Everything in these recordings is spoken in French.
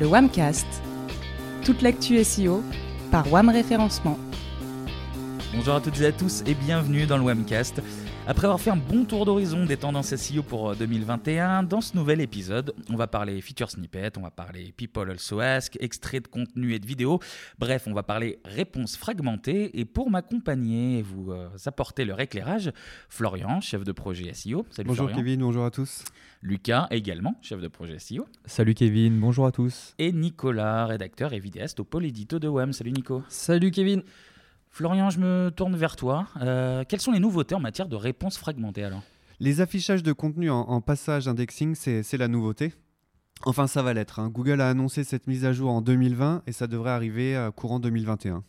le Wamcast. Toute l'actu SEO par Wam Référencement. Bonjour à toutes et à tous et bienvenue dans le Wamcast. Après avoir fait un bon tour d'horizon des tendances SEO pour 2021, dans ce nouvel épisode, on va parler feature snippet, on va parler people also ask, extraits de contenu et de vidéos. Bref, on va parler réponses fragmentées. Et pour m'accompagner et vous euh, apporter leur éclairage, Florian, chef de projet SEO. Salut bonjour Kevin, bonjour à tous. Lucas, également chef de projet SEO. Salut Kevin, bonjour à tous. Et Nicolas, rédacteur et vidéaste au pôle édito de WAM. Salut Nico. Salut Kevin. Florian, je me tourne vers toi. Euh, quelles sont les nouveautés en matière de réponses fragmentées alors? Les affichages de contenu en, passage indexing, c'est la nouveauté. Enfin, ça va l'être. Hein. Google a annoncé cette mise à jour en 2020 et ça devrait arriver à courant 2021.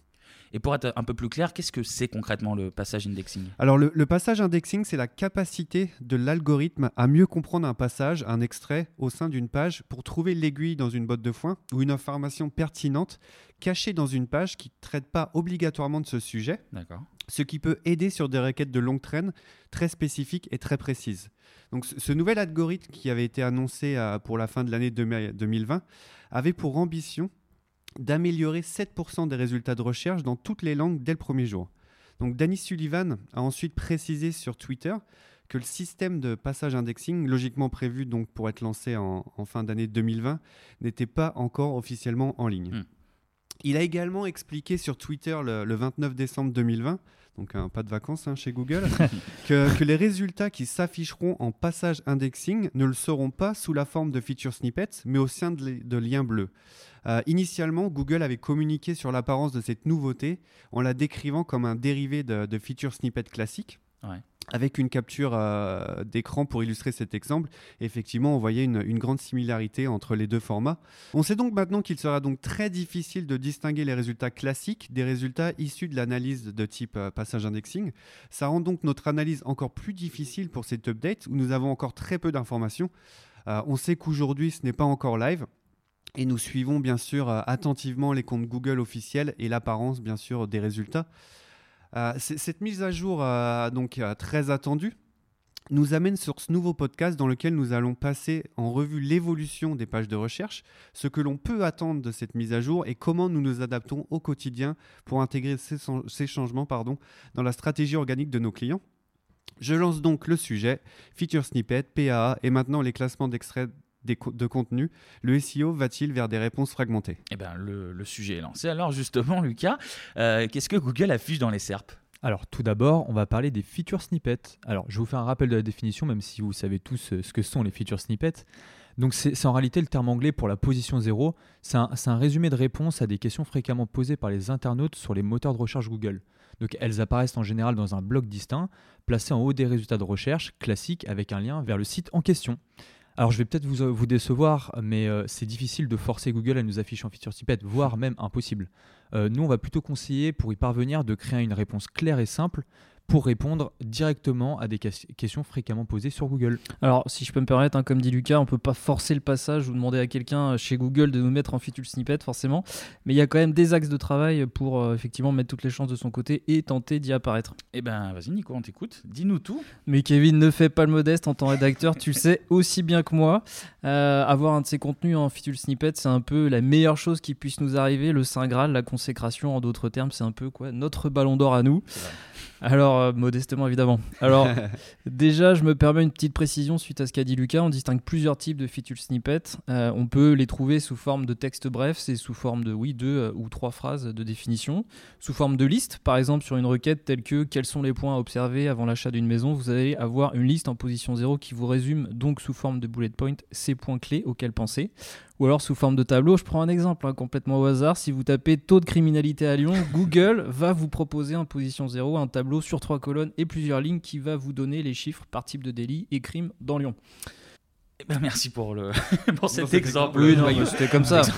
Et pour être un peu plus clair, qu'est-ce que c'est concrètement le passage indexing? Alors le, passage indexing, c'est la capacité de l'algorithme à mieux comprendre un passage, un extrait au sein d'une page pour trouver l'aiguille dans une botte de foin ou une information pertinente cachée dans une page qui ne traite pas obligatoirement de ce sujet. D'accord. Ce qui peut aider sur des requêtes de longue traîne très spécifiques et très précises. Donc ce nouvel algorithme qui avait été annoncé euh, pour la fin de l'année 2020 avait pour ambition d'améliorer 7% des résultats de recherche dans toutes les langues dès le premier jour. Donc Danny Sullivan a ensuite précisé sur Twitter que le système de passage indexing, logiquement prévu donc pour être lancé en, fin d'année 2020, n'était pas encore officiellement en ligne. Hmm. Il a également expliqué sur Twitter le, 29 décembre 2020 donc un pas de vacances hein, chez Google, que, les résultats qui s'afficheront en passage indexing ne le seront pas sous la forme de feature snippets, mais au sein de, liens bleus. Euh, initialement, Google avait communiqué sur l'apparence de cette nouveauté en la décrivant comme un dérivé de, de feature snippet classique. Ouais avec une capture euh, d'écran pour illustrer cet exemple. Effectivement, on voyait une, grande similarité entre les deux formats. On sait donc maintenant qu'il sera donc très difficile de distinguer les résultats classiques des résultats issus de l'analyse de type euh, passage indexing. Ça rend donc notre analyse encore plus difficile pour cet update où nous avons encore très peu d'informations. Euh, on sait qu'aujourd'hui, ce n'est pas encore live. Et nous suivons bien sûr attentivement les comptes Google officiels et l'apparence bien sûr des résultats. Euh, cette mise à jour, euh, donc euh, très attendue, nous amène sur ce nouveau podcast dans lequel nous allons passer en revue l'évolution des pages de recherche, ce que l'on peut attendre de cette mise à jour et comment nous nous adaptons au quotidien pour intégrer ces, changements pardon, dans la stratégie organique de nos clients. Je lance donc le sujet, feature snippet, PAA et maintenant les classements d'extraits de contenu, le SEO va-t-il vers des réponses fragmentées? Eh bien, le, sujet est lancé. Alors justement, Lucas, euh, qu'est-ce que Google affiche dans les SERP alors tout d'abord, on va parler des feature snippets. Alors je vais vous faire un rappel de la définition, même si vous savez tous euh, ce que sont les feature snippets. Donc c'est en réalité le terme anglais pour la position zéro. C'est un, un, résumé de réponse à des questions fréquemment posées par les internautes sur les moteurs de recherche Google. Donc elles apparaissent en général dans un bloc distinct, placé en haut des résultats de recherche, classique avec un lien vers le site en question. Alors je vais peut-être vous, vous, décevoir, mais euh, c'est difficile de forcer Google à nous afficher en feature snippet, voire même impossible. Euh, nous, on va plutôt conseiller, pour y parvenir, de créer une réponse claire et simple pour répondre directement à des questions fréquemment posées sur Google. Alors, si je peux me permettre, hein, comme dit Lucas, on ne peut pas forcer le passage ou demander à quelqu'un chez Google de nous mettre en feature snippet, forcément, mais il y a quand même des axes de travail pour euh, effectivement mettre toutes les chances de son côté et tenter d'y apparaître. Eh ben, vas-y Nico, on t'écoute, dis-nous tout. Mais Kevin, ne fais pas le modeste en tant que rédacteur, tu le sais aussi bien que moi. Euh, avoir un de ces contenus en feature snippet, c'est un peu la meilleure chose qui puisse nous arriver, le Saint Graal, la consécration, en d'autres termes, c'est un peu quoi, notre ballon d'or à nous. Alors, euh, modestement évidemment. Alors, déjà, je me permets une petite précision suite à ce qu'a dit Lucas. On distingue plusieurs types de feature snippets. Euh, on peut les trouver sous forme de texte bref, c'est sous forme de, oui, deux euh, ou trois phrases de définition. Sous forme de liste, par exemple, sur une requête telle que quels sont les points à observer avant l'achat d'une maison, vous allez avoir une liste en position 0 qui vous résume donc sous forme de bullet point ces points clés auxquels penser ou alors sous forme de tableau. Je prends un exemple hein, complètement au hasard. Si vous tapez taux de criminalité à Lyon, Google va vous proposer en position 0 un tableau sur trois colonnes et plusieurs lignes qui va vous donner les chiffres par type de délit et crime dans Lyon. Eh ben, merci pour, le pour cet exemple. Oui, c'était comme ça.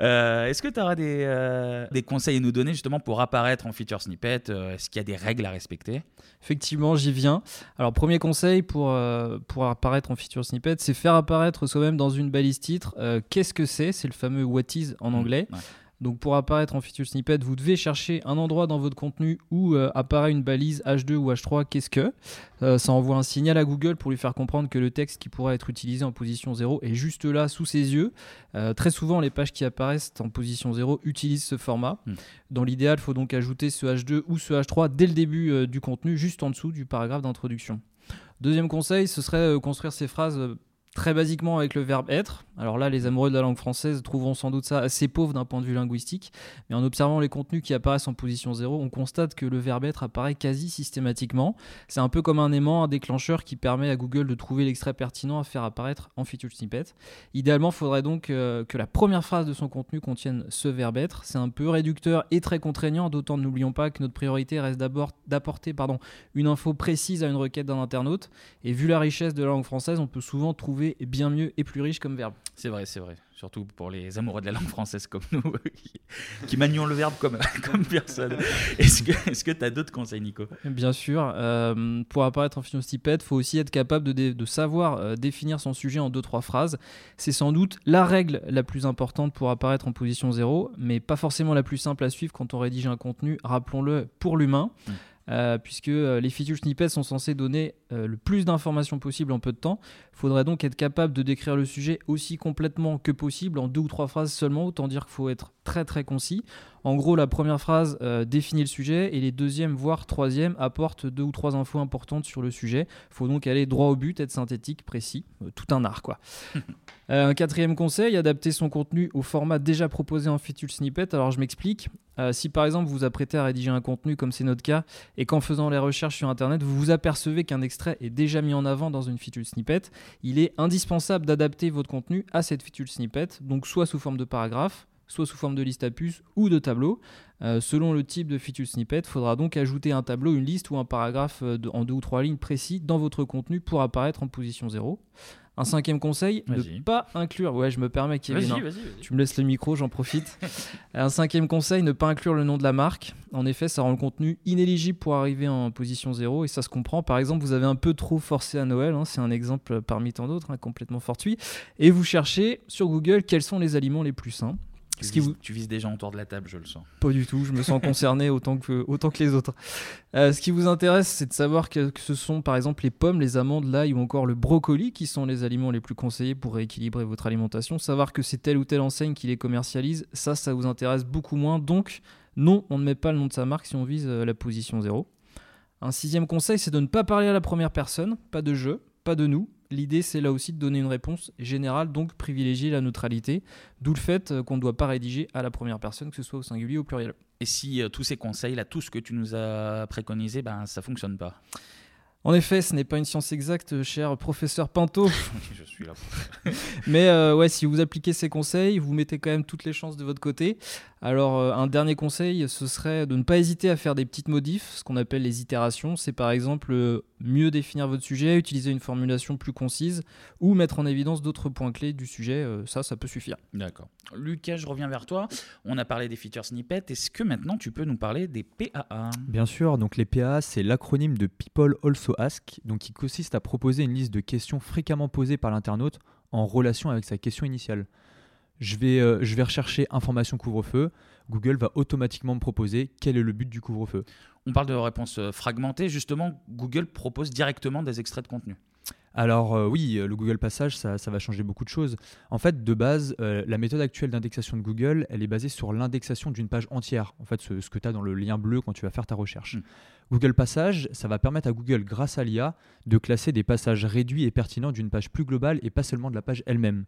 Euh, est-ce que tu auras des, euh, des, conseils à nous donner justement pour apparaître en feature snippet euh, Est-ce qu'il y a des règles à respecter? Effectivement, j'y viens. Alors, premier conseil pour, pour apparaître en feature snippet, c'est faire apparaître soi-même dans une balise titre. Qu'est-ce que c'est? C'est le fameux what is en mmh, anglais. Donc pour apparaître en feature snippet, vous devez chercher un endroit dans votre contenu où euh, apparaît une balise H2 ou H3. Qu'est-ce que? Euh, Ça envoie un signal à Google pour lui faire comprendre que le texte qui pourrait être utilisé en position 0 est juste là sous ses yeux. Euh, très souvent, les pages qui apparaissent en position 0 utilisent ce format. Hmm. Dans l'idéal, il faut donc ajouter ce H2 ou ce H3 dès le début du contenu, juste en dessous du paragraphe d'introduction. Deuxième conseil, ce serait construire ces phrases très basiquement avec le verbe être. Alors là, les amoureux de la langue française trouveront sans doute ça assez pauvre d'un point de vue linguistique, mais en observant les contenus qui apparaissent en position 0, on constate que le verbe être apparaît quasi systématiquement. C'est un peu comme un aimant, un déclencheur qui permet à Google de trouver l'extrait pertinent à faire apparaître en feature snippet. Idéalement, il faudrait donc euh, que la première phrase de son contenu contienne ce verbe être. C'est un peu réducteur et très contraignant, d'autant n'oublions pas que notre priorité reste d'abord d'apporter pardon, une info précise à une requête d'un internaute. Et vu la richesse de la langue française, on peut souvent trouver bien mieux et plus riche comme verbe. C'est vrai, c'est vrai. Surtout pour les amoureux de la langue française comme nous, qui, qui manions le verbe comme, comme personne. Est-ce que tu as d'autres conseils, Nico? Bien sûr. euh, pour apparaître en il faut aussi être capable de, dé- de savoir euh, définir son sujet en deux trois phrases. C'est sans doute la règle la plus importante pour apparaître en position 0, mais pas forcément la plus simple à suivre quand on rédige un contenu, rappelons-le, pour l'humain. Mm. Euh, puisque euh, les feature snippets sont censés donner euh, le plus d'informations possible en peu de temps. Il faudrait donc être capable de décrire le sujet aussi complètement que possible en deux ou trois phrases seulement, autant dire qu'il faut être très très concis. En gros, la première phrase euh, définit le sujet et les deuxième voire troisième apportent deux ou trois infos importantes sur le sujet. Il faut donc aller droit au but, être synthétique, précis, euh, tout un art quoi. Euh, un quatrième conseil, adapter son contenu au format déjà proposé en feature snippet. Alors je m'explique. Si par exemple vous vous apprêtez à rédiger un contenu comme c'est notre cas et qu'en faisant les recherches sur internet vous vous apercevez qu'un extrait est déjà mis en avant dans une feature snippet, il est indispensable d'adapter votre contenu à cette feature snippet, donc soit sous forme de paragraphe, soit sous forme de liste à puces ou de tableau. Euh, selon le type de feature snippet, il faudra donc ajouter un tableau, une liste ou un paragraphe euh, en deux ou trois lignes précis dans votre contenu pour apparaître en position 0. Un cinquième conseil, ne pas inclure. Ouais, je me permets, Kevin. Vas-y, hein. vas-y. vas-y. Tu me laisses le micro, j'en profite. Un cinquième conseil, ne pas inclure le nom de la marque. En effet, ça rend le contenu inéligible pour arriver en position 0 et ça se comprend. Par exemple, vous avez un peu trop forcé à Noël, hein, c'est un exemple parmi tant d'autres, hein, complètement fortuit, et vous cherchez sur Google quels sont les aliments les plus sains. Tu, vises, vous- tu vises des gens autour de la table, je le sens. Pas du tout, je me sens concerné autant que, autant que les autres. Euh, ce qui vous intéresse, c'est de savoir que, que ce sont par exemple les pommes, les amandes, l'ail ou encore le brocoli qui sont les aliments les plus conseillés pour rééquilibrer votre alimentation. Savoir que c'est telle ou telle enseigne qui les commercialise, ça, ça vous intéresse beaucoup moins. Donc, non, on ne met pas le nom de sa marque si on vise euh, la position 0. Un sixième conseil, c'est de ne pas parler à la première personne, pas de je, pas de nous. L'idée, c'est là aussi de donner une réponse générale, donc privilégier la neutralité, d'où le fait euh, qu'on ne doit pas rédiger à la première personne, que ce soit au singulier ou au pluriel. Et si euh, tous ces conseils, là, tout ce que tu nous as préconisé, ben, ça fonctionne pas? En effet, ce n'est pas une science exacte, cher professeur Pinto, Je suis là. mais euh, ouais, si vous appliquez ces conseils, vous mettez quand même toutes les chances de votre côté. Alors, euh, un dernier conseil, ce serait de ne pas hésiter à faire des petites modifs, ce qu'on appelle les itérations. C'est par exemple euh, mieux définir votre sujet, utiliser une formulation plus concise ou mettre en évidence d'autres points clés du sujet. euh, ça, ça peut suffire. D'accord. Lucas, je reviens vers toi. On a parlé des feature snippets. Est-ce que maintenant tu peux nous parler des PAA Bien sûr, donc les PAA, c'est l'acronyme de People Also Ask, donc qui consiste à proposer une liste de questions fréquemment posées par l'internaute en relation avec sa question initiale. Je vais, euh, je vais rechercher information couvre-feu. Google va automatiquement me proposer quel est le but du couvre-feu. On parle de réponses euh, fragmentées. Justement, Google propose directement des extraits de contenu. Alors euh, oui, euh, le Google Passage, ça, ça va changer beaucoup de choses. En fait, de base, euh, la méthode actuelle d'indexation de Google, elle est basée sur l'indexation d'une page entière. En fait, ce, ce que tu as dans le lien bleu quand tu vas faire ta recherche. Mm. Google Passage, ça va permettre à Google, grâce à l'IA, de classer des passages réduits et pertinents d'une page plus globale et pas seulement de la page elle-même.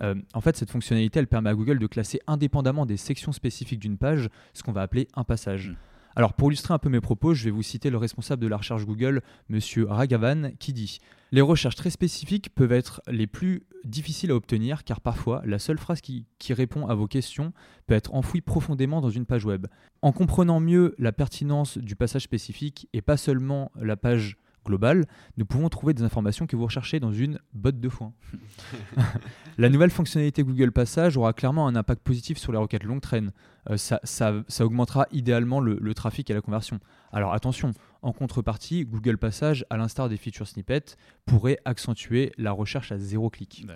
Euh, en fait, cette fonctionnalité, elle permet à Google de classer indépendamment des sections spécifiques d'une page, ce qu'on va appeler un passage. Mm. Alors, pour illustrer un peu mes propos, je vais vous citer le responsable de la recherche Google, Monsieur Ragavan, qui dit Les recherches très spécifiques peuvent être les plus difficiles à obtenir car parfois la seule phrase qui, qui répond à vos questions peut être enfouie profondément dans une page web. En comprenant mieux la pertinence du passage spécifique et pas seulement la page globale, nous pouvons trouver des informations que vous recherchez dans une botte de foin. la nouvelle fonctionnalité Google Passage aura clairement un impact positif sur les requêtes longue traîne. euh, ça, ça- ça augmentera idéalement le, le trafic et la conversion. Alors attention, en contrepartie, Google Passage, à l'instar des feature snippets, pourrait accentuer la recherche à zéro clic.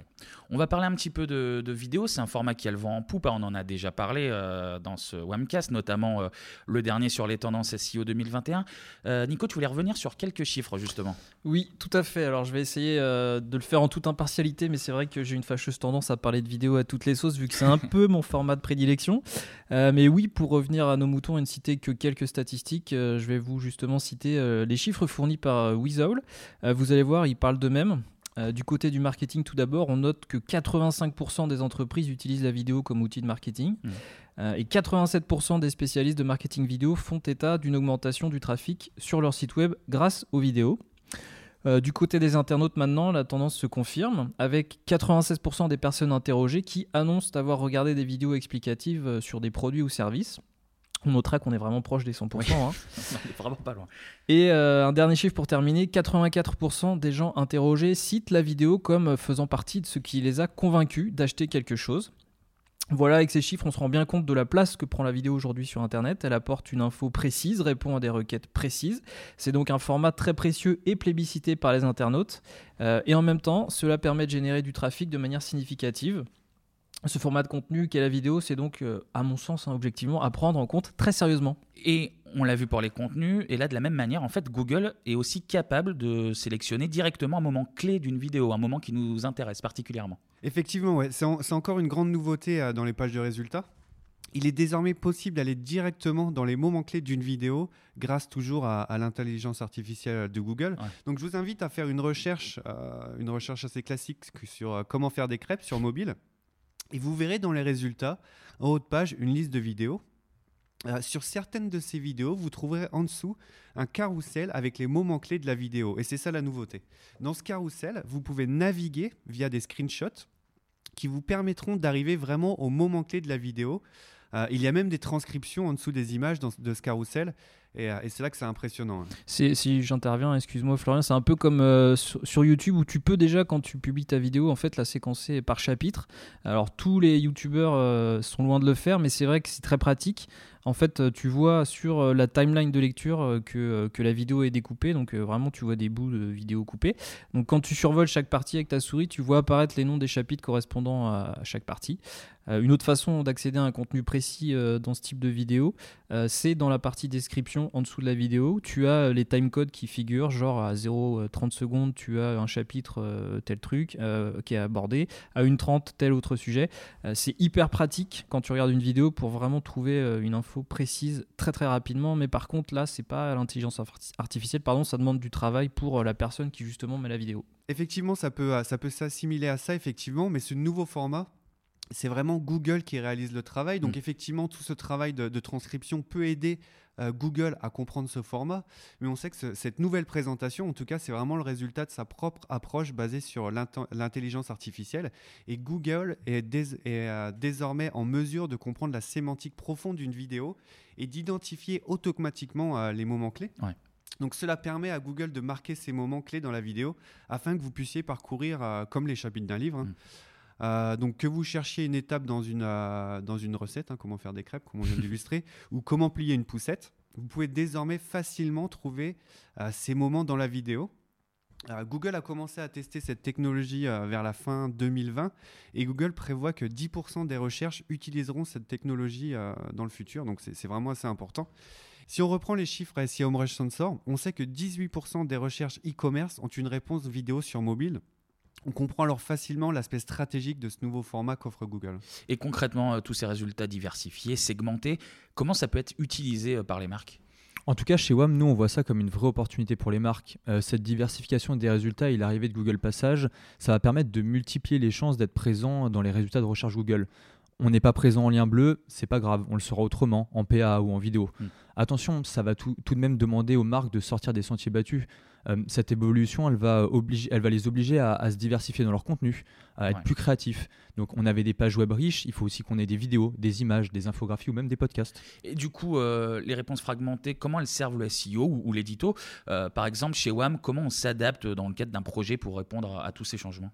On va parler un petit peu de, de vidéo. C'est un format qui a le vent en poupe. hein. On en a déjà parlé euh, dans ce Wamcast, notamment euh, le dernier sur les tendances SEO 2021. Euh, Nico, tu voulais revenir sur quelques chiffres justement. Oui, tout à fait. Alors je vais essayer euh, de le faire en toute impartialité, mais c'est vrai que j'ai une fâcheuse tendance à parler de vidéo à toutes les sauces, vu que c'est un peu mon format de prédilection. Euh, mais oui, pour revenir à nos moutons et ne citer que quelques statistiques, euh, je vais vous justement citer euh, les chiffres fournis par euh, Weasowl. Euh, vous allez voir, ils parlent d'eux-mêmes. Euh, du côté du marketing, tout d'abord, on note que 85% des entreprises utilisent la vidéo comme outil de marketing. Euh, et 87% des spécialistes de marketing vidéo font état d'une augmentation du trafic sur leur site web grâce aux vidéos. Euh, du côté des internautes maintenant, la tendance se confirme avec 96% des personnes interrogées qui annoncent avoir regardé des vidéos explicatives sur des produits ou services. On notera qu'on est vraiment proche des 100%. hein. On est vraiment pas loin. Et euh, un dernier chiffre pour terminer, 84% des gens interrogés citent la vidéo comme faisant partie de ce qui les a convaincus d'acheter quelque chose. Voilà, avec ces chiffres, on se rend bien compte de la place que prend la vidéo aujourd'hui sur Internet. Elle apporte une info précise, répond à des requêtes précises. C'est donc un format très précieux et plébiscité par les internautes. Euh, et en même temps, cela permet de générer du trafic de manière significative. Ce format de contenu qu'est la vidéo, c'est donc, euh, à mon sens, hein, objectivement, à prendre en compte très sérieusement. Et on l'a vu pour les contenus. Et là, de la même manière, en fait, Google est aussi capable de sélectionner directement un moment clé d'une vidéo, un moment qui nous intéresse particulièrement. Effectivement, ouais. c'est en- c'est encore une grande nouveauté euh, dans les pages de résultats. Il est désormais possible d'aller directement dans les moments clés d'une vidéo grâce toujours à, à l'intelligence artificielle de Google. Ouais. Donc je vous invite à faire une recherche, euh, une recherche assez classique que sur euh, comment faire des crêpes sur mobile. Et vous verrez dans les résultats, en haut de page, une liste de vidéos. Euh, sur certaines de ces vidéos, vous trouverez en dessous un carrousel avec les moments clés de la vidéo. Et c'est ça la nouveauté. Dans ce carrousel, vous pouvez naviguer via des screenshots qui vous permettront d'arriver vraiment au moment clé de la vidéo. Euh, il y a même des transcriptions en dessous des images de ce carrousel. Et, euh, et c'est là que c'est impressionnant. hein. Si j'interviens, excuse-moi Florian, c'est un peu comme euh, sur, YouTube où tu peux déjà quand tu publies ta vidéo en fait la séquencer par chapitre. Alors tous les youtubeurs sont loin de le faire, mais c'est vrai que c'est très pratique. En fait, euh, tu vois sur euh, la timeline de lecture euh, que, la vidéo est découpée, donc vraiment tu vois des bouts de vidéo coupés. Donc quand tu survoles chaque partie avec ta souris, tu vois apparaître les noms des chapitres correspondant à, chaque partie. Une autre façon d'accéder à un contenu précis dans ce type de vidéo, euh, c'est dans la partie description en dessous de la vidéo. Tu as euh, les timecodes qui figurent, genre à 0,30 secondes, tu as un chapitre euh, tel truc euh, qui est abordé, à 1,30 tel autre sujet. Euh, c'est hyper pratique quand tu regardes une vidéo pour vraiment trouver euh, une info précise très très rapidement. Mais par contre, là, c'est pas l'intelligence arti- artificielle, pardon, ça demande du travail pour euh, la personne qui justement met la vidéo. Effectivement, ça peut, euh, ça peut s'assimiler à ça, effectivement, mais ce nouveau format, c'est vraiment Google qui réalise le travail. Donc, Mm. effectivement, tout ce travail de, de transcription peut aider euh, Google à comprendre ce format. Mais on sait que ce- cette nouvelle présentation, en tout cas, c'est vraiment le résultat de sa propre approche basée sur l'intelligence artificielle. Et Google est, dés- est, euh, désormais en mesure de comprendre la sémantique profonde d'une vidéo et d'identifier automatiquement euh, les moments clés. Ouais. Donc cela permet à Google de marquer ces moments clés dans la vidéo afin que vous puissiez parcourir comme les chapitres d'un livre. hein. Mm. Euh, donc que vous cherchiez une étape dans une, euh, dans une recette, hein, comment faire des crêpes, comme on vient d'illustrer, ou comment plier une poussette, vous pouvez désormais facilement trouver euh, ces moments dans la vidéo. Google a commencé à tester cette technologie vers la fin 2020 et Google prévoit que 10% des recherches utiliseront cette technologie dans le futur, donc c'est vraiment assez important. Si on reprend les chiffres SEO Homepage Sensor, on sait que 18% des recherches e-commerce ont une réponse vidéo sur mobile. On comprend alors facilement l'aspect stratégique de ce nouveau format qu'offre Google. Et concrètement, euh, tous ces résultats diversifiés, segmentés, comment ça peut être utilisé euh, par les marques? En tout cas, chez WAM, nous, on voit ça comme une vraie opportunité pour les marques. Euh, cette diversification des résultats et l'arrivée de Google Passage, ça va permettre de multiplier les chances d'être présent dans les résultats de recherche Google. On n'est pas présent en lien bleu, c'est pas grave, on le sera autrement, en PA ou en vidéo. Mm. Attention, ça va tout, tout de même demander aux marques de sortir des sentiers battus. Euh, cette évolution, elle va, obliger, elle va les obliger à, se diversifier dans leur contenu, à être plus créatifs. Donc on avait des pages web riches, il faut aussi qu'on ait des vidéos, des images, des infographies ou même des podcasts. Et du coup, euh, les réponses fragmentées, comment elles servent le SEO ou, l'édito? Par exemple, chez WAM, comment on s'adapte dans le cadre d'un projet pour répondre à tous ces changements?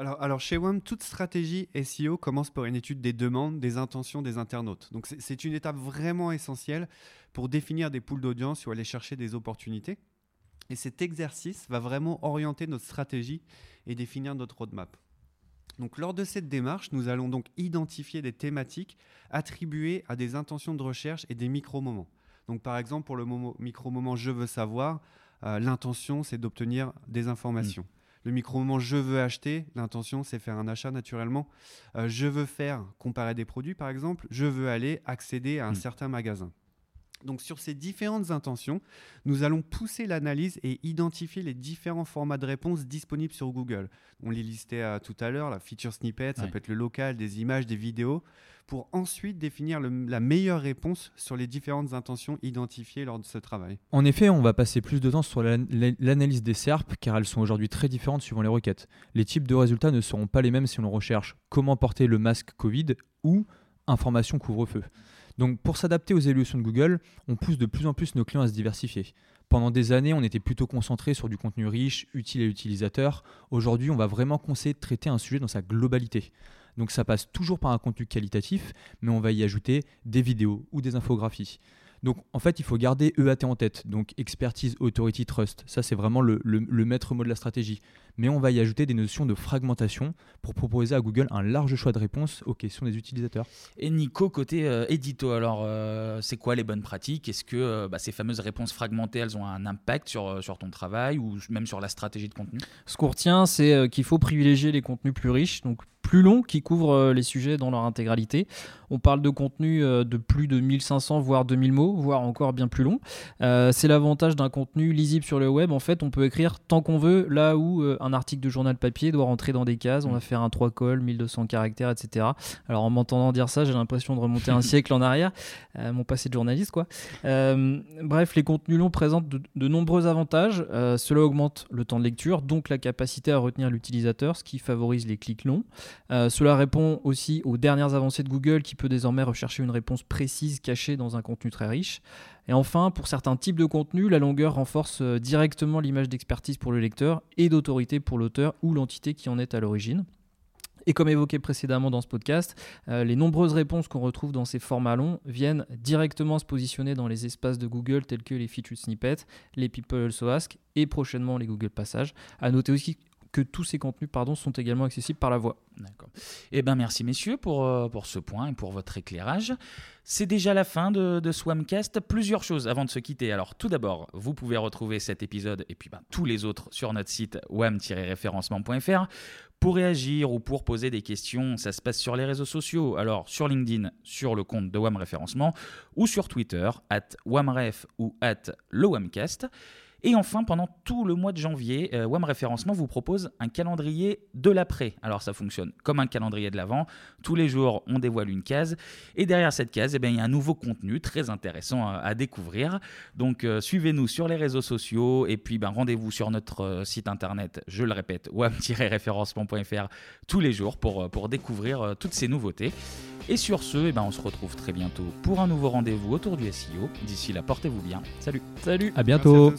Alors, chez WAM, toute stratégie SEO commence par une étude des demandes, des intentions des internautes. Donc c'est une étape vraiment essentielle pour définir des poules d'audience ou aller chercher des opportunités. Et cet exercice va vraiment orienter notre stratégie et définir notre roadmap. Donc lors de cette démarche, nous allons donc identifier des thématiques attribuées à des intentions de recherche et des micro-moments. Donc par exemple, pour le micro-moment je veux savoir, euh, l'intention c'est d'obtenir des informations. Mmh. Le micro-moment je veux acheter, l'intention c'est faire un achat naturellement. Euh, je veux faire comparer des produits par exemple, je veux aller accéder à un hmm. certain magasin. Donc sur ces différentes intentions, nous allons pousser l'analyse et identifier les différents formats de réponse disponibles sur Google. On les listait euh, tout à l'heure, la feature snippet, ça peut être le local, des images, des vidéos, pour ensuite définir la meilleure réponse sur les différentes intentions identifiées lors de ce travail. En effet, on va passer plus de temps sur l'analyse des SERP car elles sont aujourd'hui très différentes suivant les requêtes. Les types de résultats ne seront pas les mêmes si l'on recherche comment porter le masque Covid ou information couvre-feu. Donc pour s'adapter aux évolutions de Google, on pousse de plus en plus nos clients à se diversifier. Pendant des années, on était plutôt concentré sur du contenu riche, utile à l'utilisateur. Aujourd'hui, on va vraiment conseiller de traiter un sujet dans sa globalité. Donc ça passe toujours par un contenu qualitatif, mais on va y ajouter des vidéos ou des infographies. Donc en fait, il faut garder EAT en tête. Donc expertise, authority, trust. Ça, c'est vraiment le, maître mot de la stratégie. Mais on va y ajouter des notions de fragmentation pour proposer à Google un large choix de réponses aux questions des utilisateurs. Et Nico, côté euh, édito, alors euh, c'est quoi les bonnes pratiques? Est-ce que euh, bah, ces fameuses réponses fragmentées, elles ont un impact sur, sur ton travail ou même sur la stratégie de contenu? Ce qu'on retient, c'est qu'il faut privilégier les contenus plus riches, donc plus longs, qui couvrent les sujets dans leur intégralité. On parle de contenu de plus de 1500 voire 2000 mots voire encore bien plus long. Euh, c'est l'avantage d'un contenu lisible sur le web. En fait, on peut écrire tant qu'on veut, là où euh, un article de journal papier doit rentrer dans des cases. On va faire un 3 cols, 1200 caractères, etc. Alors, en m'entendant dire ça, j'ai l'impression de remonter un siècle en arrière. Euh, mon passé de journaliste, quoi. bref, les contenus longs présentent de, nombreux avantages. cela augmente le temps de lecture, donc la capacité à retenir l'utilisateur, ce qui favorise les clics longs. Cela répond aussi aux dernières avancées de Google qui peut désormais rechercher une réponse précise cachée dans un contenu très riche. Et enfin, pour certains types de contenus, la longueur renforce euh, directement l'image d'expertise pour le lecteur et d'autorité pour l'auteur ou l'entité qui en est à l'origine. Et comme évoqué précédemment dans ce podcast, euh, les nombreuses réponses qu'on retrouve dans ces formats longs viennent directement se positionner dans les espaces de Google tels que les featured snippets, les People Also Ask et prochainement les Google Passages. À noter aussi que tous ces contenus pardon, sont également accessibles par la voix. D'accord. Eh bien, merci messieurs pour, euh, pour ce point et pour votre éclairage. C'est déjà la fin de, de, Swamcast. Plusieurs choses avant de se quitter. Alors, tout d'abord, vous pouvez retrouver cet épisode et puis ben, tous les autres sur notre site wam-référencement.fr. Pour réagir ou pour poser des questions, ça se passe sur les réseaux sociaux. Alors, sur LinkedIn, sur le compte de WAM Référencement ou sur Twitter, at WAMREF ou at le WAMcast. Et enfin, pendant tout le mois de janvier, euh, WAM Référencement vous propose un calendrier de l'après. Alors ça fonctionne comme un calendrier de l'avant. Tous les jours, on dévoile une case. Et derrière cette case, eh bien, il y a un nouveau contenu très intéressant à, découvrir. Donc euh, suivez-nous sur les réseaux sociaux et puis ben, rendez-vous sur notre euh, site internet, je le répète, wam-référencement.fr tous les jours pour, pour découvrir toutes ces nouveautés. Et sur ce, eh ben, on se retrouve très bientôt pour un nouveau rendez-vous autour du SEO. D'ici là, portez-vous bien. Salut. Salut. À bientôt.